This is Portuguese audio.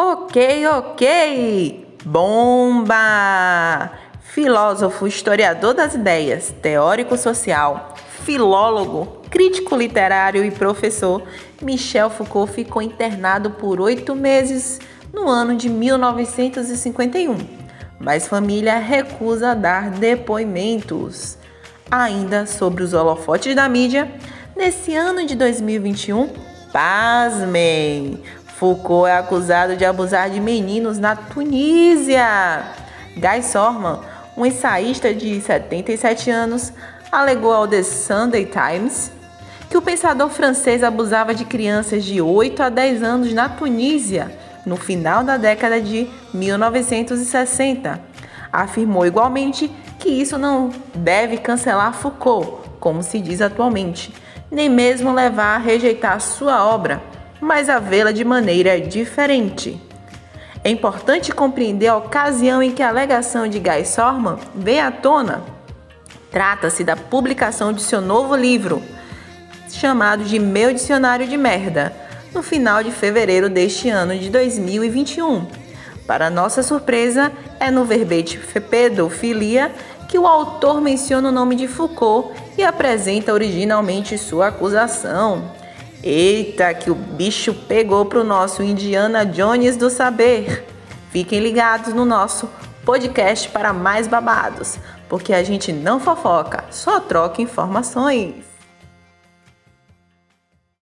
Ok, ok! Bomba! Filósofo, historiador das ideias, teórico social, filólogo, crítico literário e professor, Michel Foucault ficou internado por oito meses no ano de 1951, mas família recusa dar depoimentos. Ainda sobre os holofotes da mídia, nesse ano de 2021, pasmem! Foucault é acusado de abusar de meninos na Tunísia. Guy Sorman, um ensaísta de 77 anos, alegou ao The Sunday Times que o pensador francês abusava de crianças de 8 a 10 anos na Tunísia no final da década de 1960. Afirmou igualmente que isso não deve cancelar Foucault, como se diz atualmente, nem mesmo levar a rejeitar sua obra mas a vê-la de maneira diferente. É importante compreender a ocasião em que a alegação de Guy Sorman veio à tona. Trata-se da publicação de seu novo livro, chamado de Meu Dicionário de Merda, no final de fevereiro deste ano de 2021. Para nossa surpresa, é no verbete pedofilia que o autor menciona o nome de Foucault e apresenta originalmente sua acusação. Eita, que o bicho pegou pro nosso Indiana Jones do saber. Fiquem ligados no nosso podcast para mais babados, porque a gente não fofoca, só troca informações.